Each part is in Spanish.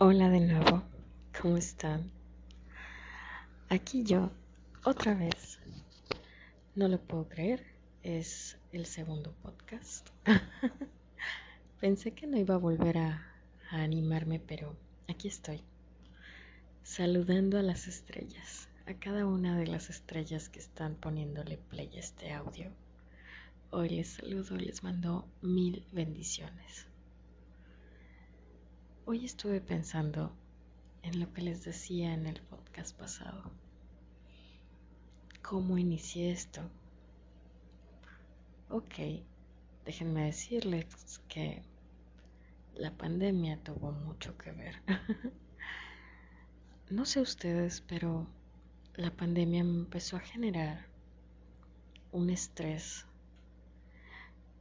Hola de nuevo, ¿cómo están? Aquí yo, otra vez. No lo puedo creer, es el segundo podcast. Pensé que no iba a volver a, a, animarme, pero aquí estoy, saludando a las estrellas, a cada una de las estrellas que están poniéndole play a este audio. Hoy les saludo les mando mil bendiciones. Hoy estuve pensando en lo que les decía en el podcast pasado. ¿Cómo inicié esto? Ok, déjenme decirles que la pandemia tuvo mucho que ver. no sé ustedes, pero la pandemia empezó a generar un estrés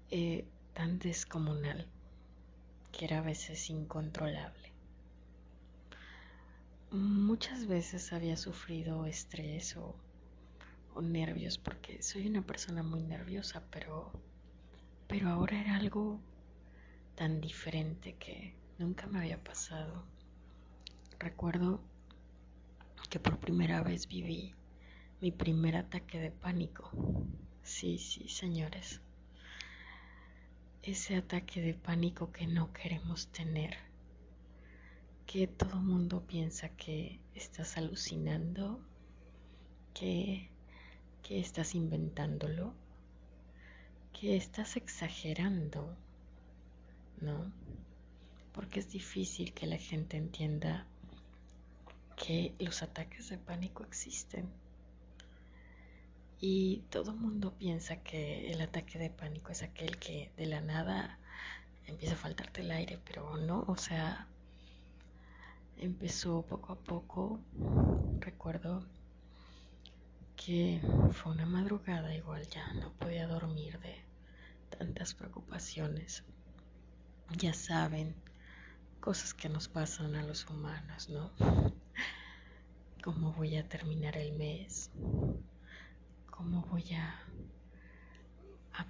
eh, tan descomunal que era a veces incontrolable. Muchas veces había sufrido estrés o, nervios porque soy una persona muy nerviosa, pero, pero ahora era algo tan diferente que nunca me había pasado. Recuerdo que por primera vez viví mi primer ataque de pánico. Sí, sí, señores ese ataque de pánico que no queremos tener, que todo mundo piensa que estás alucinando, que, que estás inventándolo, que estás exagerando, ¿no? Porque es difícil que la gente entienda que los ataques de pánico existen y todo el mundo piensa que el ataque de pánico es aquel que de la nada empieza a faltarte el aire, pero no, o sea, empezó poco a poco. Recuerdo que fue una madrugada igual ya no podía dormir de tantas preocupaciones. Ya saben, cosas que nos pasan a los humanos, ¿no? ¿Cómo voy a terminar el mes? Cómo voy a,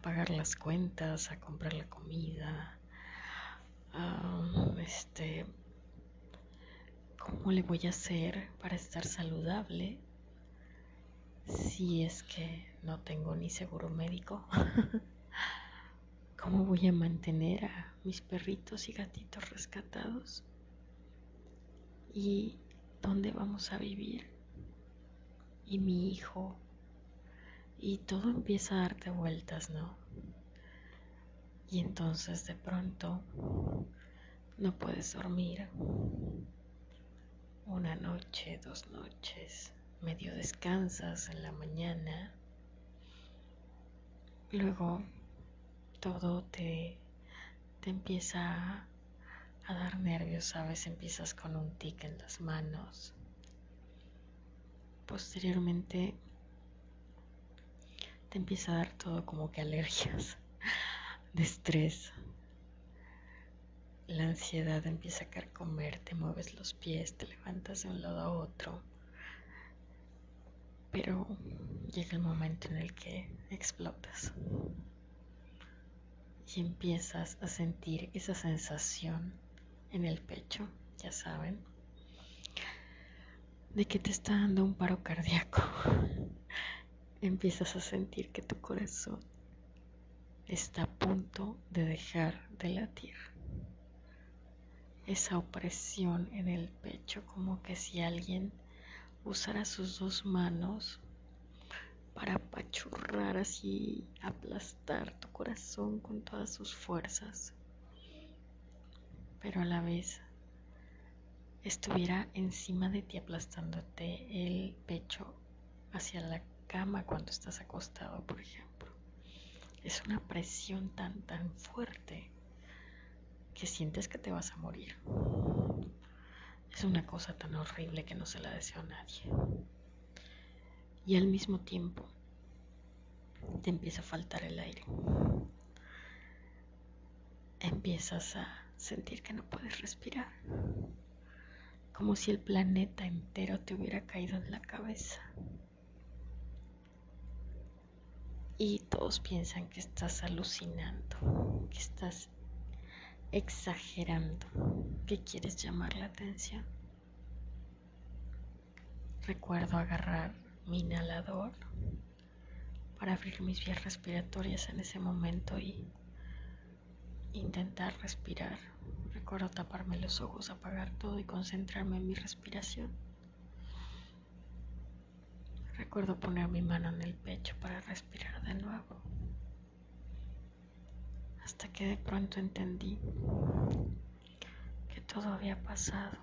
pagar las cuentas, a comprar la comida, este, cómo le voy a hacer para estar saludable si es que no tengo ni seguro médico. ¿Cómo voy a mantener a mis perritos y gatitos rescatados? ¿Y dónde vamos a vivir? ¿Y mi hijo? Y todo empieza a darte vueltas, ¿no? Y entonces de pronto no puedes dormir. Una noche, dos noches, medio descansas en la mañana. Luego todo te, te empieza a, dar nervios, ¿sabes? Empiezas con un tic en las manos. Posteriormente te empieza a dar todo como que alergias de estrés. La ansiedad empieza a carcomer, te mueves los pies, te levantas de un lado a otro. Pero llega el momento en el que explotas y empiezas a sentir esa sensación en el pecho, ya saben, de que te está dando un paro cardíaco empiezas a sentir que tu corazón está a punto de dejar de latir. Esa opresión en el pecho, como que si alguien usara sus dos manos para apachurrar así, aplastar tu corazón con todas sus fuerzas, pero a la vez estuviera encima de ti aplastándote el pecho hacia la cama cuando estás acostado, por ejemplo. Es una presión tan, tan fuerte que sientes que te vas a morir. Es una cosa tan horrible que no se la deseo a nadie. Y al mismo tiempo te empieza a faltar el aire. Empiezas a sentir que no puedes respirar. Como si el planeta entero te hubiera caído en la cabeza. Y todos piensan que estás alucinando, que estás exagerando que quieres llamar la atención. Recuerdo agarrar mi inhalador para abrir mis vías respiratorias en ese momento y intentar respirar. Recuerdo taparme los ojos, apagar todo y concentrarme en mi respiración. Recuerdo poner mi mano en el pecho para respirar de nuevo. Hasta que de pronto entendí que todo había pasado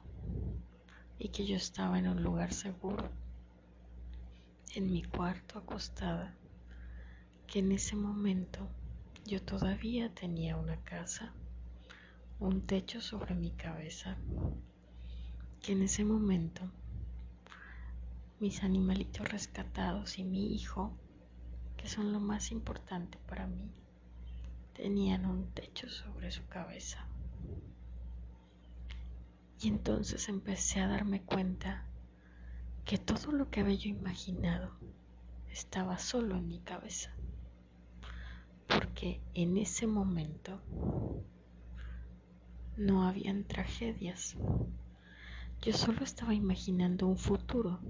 y que yo estaba en un lugar seguro, en mi cuarto acostada, que en ese momento yo todavía tenía una casa, un techo sobre mi cabeza, que en ese momento mis animalitos rescatados y mi hijo, que son lo más importante para mí, tenían un techo sobre su cabeza. Y entonces empecé a darme cuenta que todo lo que había yo imaginado estaba solo en mi cabeza. Porque en ese momento no habían tragedias. Yo solo estaba imaginando un futuro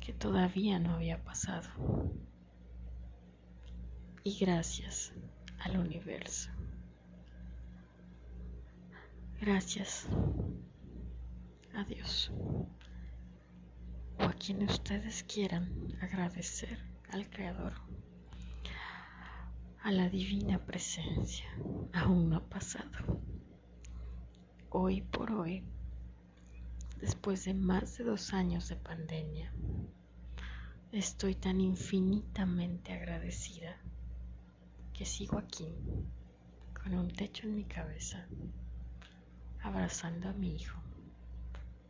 que todavía no había pasado. Y gracias al universo. Gracias a Dios o a quien ustedes quieran agradecer al Creador, a la divina presencia, aún no ha pasado. Hoy por hoy después de más de dos años de pandemia. Estoy tan infinitamente agradecida que sigo aquí, con un techo en mi cabeza, abrazando a mi hijo,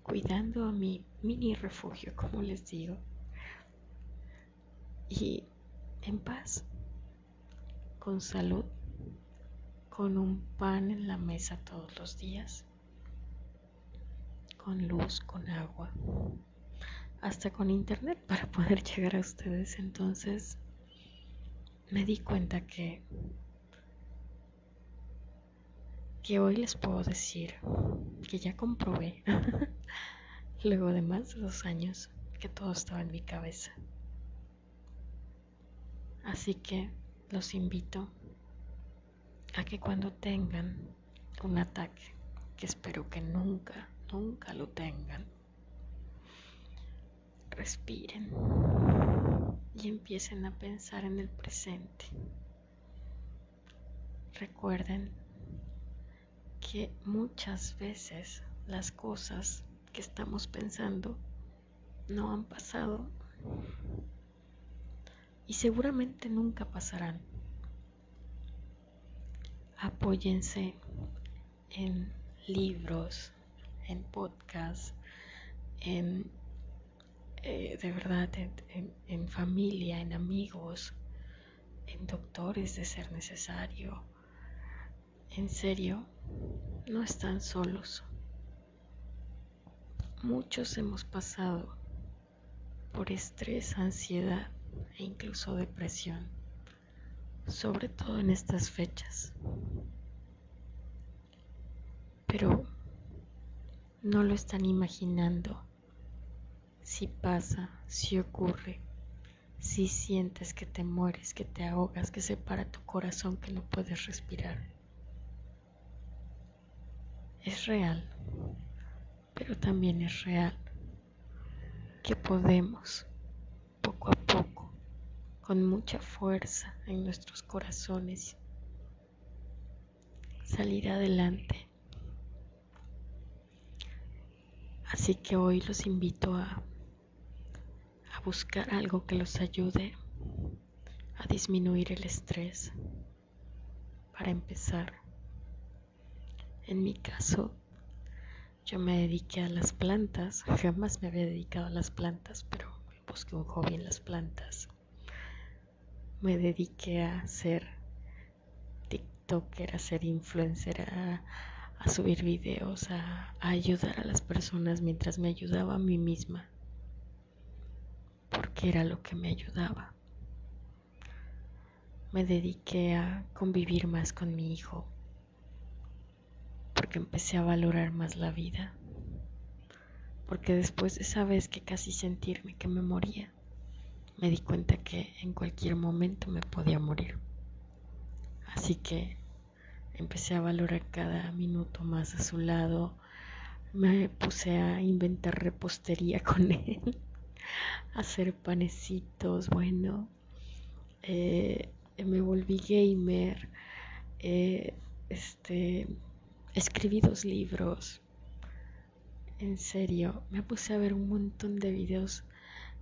cuidando a mi mini refugio, como les digo, y en paz, con salud, con un pan en la mesa todos los días con luz, con agua, hasta con internet para poder llegar a ustedes. Entonces me di cuenta que que hoy les puedo decir que ya comprobé, luego de más de dos años, que todo estaba en mi cabeza. Así que los invito a que cuando tengan un ataque, que espero que nunca nunca lo tengan. Respiren y empiecen a pensar en el presente. Recuerden que muchas veces las cosas que estamos pensando no han pasado y seguramente nunca pasarán. Apóyense en libros, en podcast, en eh, de verdad en, familia, en amigos, en doctores de ser necesario. En serio, no están solos. Muchos hemos pasado por estrés, ansiedad e incluso depresión, sobre todo en estas fechas. Pero no lo están imaginando. Si pasa, si ocurre, si sientes que te mueres, que te ahogas, que se para tu corazón, que no puedes respirar. Es real, pero también es real que podemos, poco a poco, con mucha fuerza en nuestros corazones, salir adelante Así que hoy los invito a, buscar algo que los ayude a disminuir el estrés. Para empezar, en mi caso, yo me dediqué a las plantas, jamás me había dedicado a las plantas, pero busqué un hobby en las plantas. Me dediqué a ser TikToker, a ser influencer, a, a subir videos, a, ayudar a las personas mientras me ayudaba a mí misma, porque era lo que me ayudaba. Me dediqué a convivir más con mi hijo, porque empecé a valorar más la vida. Porque después de esa vez que casi sentirme que me moría, me di cuenta que en cualquier momento me podía morir. Así que empecé a valorar cada minuto más a su lado. Me puse a inventar repostería con él, hacer panecitos, bueno, eh, me volví gamer, eh, este, escribí dos libros. En serio, me puse a ver un montón de videos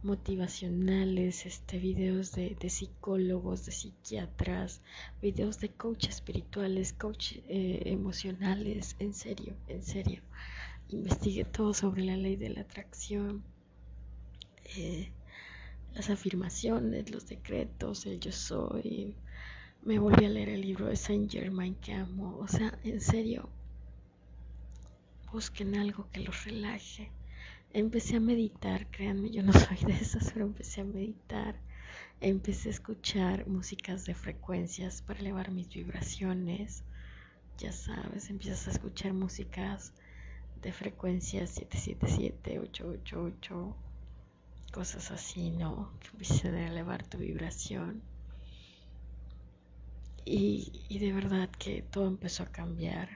motivacionales, este, videos de, psicólogos, de psiquiatras, videos de coaches espirituales, coaches eh, emocionales, en serio, en serio. Investigué todo sobre la ley de la atracción, eh, las afirmaciones, los decretos, el yo soy. Me volví a leer el libro de Saint Germain que amo. O sea, en serio, busquen algo que los relaje. Empecé a meditar, créanme, yo no soy de esas, pero empecé a meditar. Empecé a escuchar músicas de frecuencias para elevar mis vibraciones. Ya sabes, empiezas a escuchar músicas de frecuencias 777, 888, cosas así, ¿no? Que empiecen a elevar tu vibración. Y, y de verdad que todo empezó a cambiar.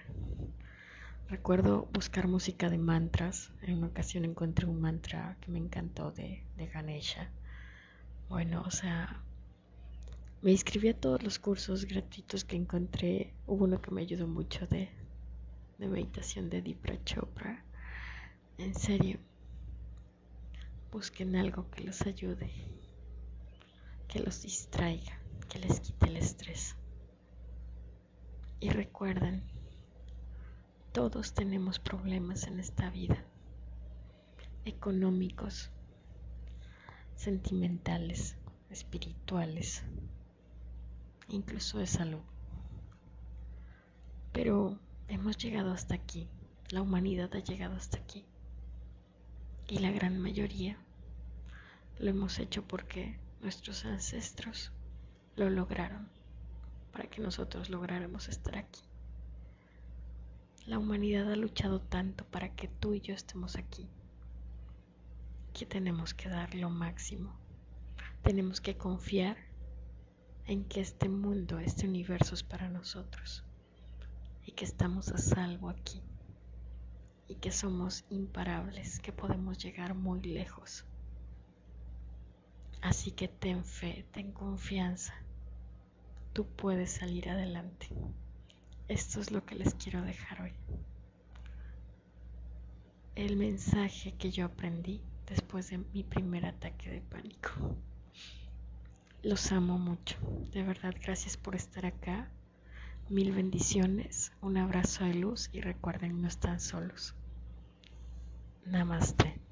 Recuerdo buscar música de mantras. En una ocasión encontré un mantra que me encantó de, de Ganesha. Bueno, o sea, me inscribí a todos los cursos gratuitos que encontré. Hubo uno que me ayudó mucho de, de meditación de Dipra Chopra. En serio, busquen algo que los ayude, que los distraiga, que les quite el estrés. Y recuerden, todos tenemos problemas en esta vida, económicos, sentimentales, espirituales, incluso de salud. Pero hemos llegado hasta aquí, la humanidad ha llegado hasta aquí. Y la gran mayoría lo hemos hecho porque nuestros ancestros lo lograron para que nosotros lográramos estar aquí. La humanidad ha luchado tanto para que tú y yo estemos aquí, que tenemos que dar lo máximo. Tenemos que confiar en que este mundo, este universo es para nosotros y que estamos a salvo aquí y que somos imparables, que podemos llegar muy lejos. Así que ten fe, ten confianza. Tú puedes salir adelante. Esto es lo que les quiero dejar hoy. El mensaje que yo aprendí después de mi primer ataque de pánico. Los amo mucho. De verdad, gracias por estar acá. Mil bendiciones, un abrazo de luz y recuerden, no están solos. Namaste.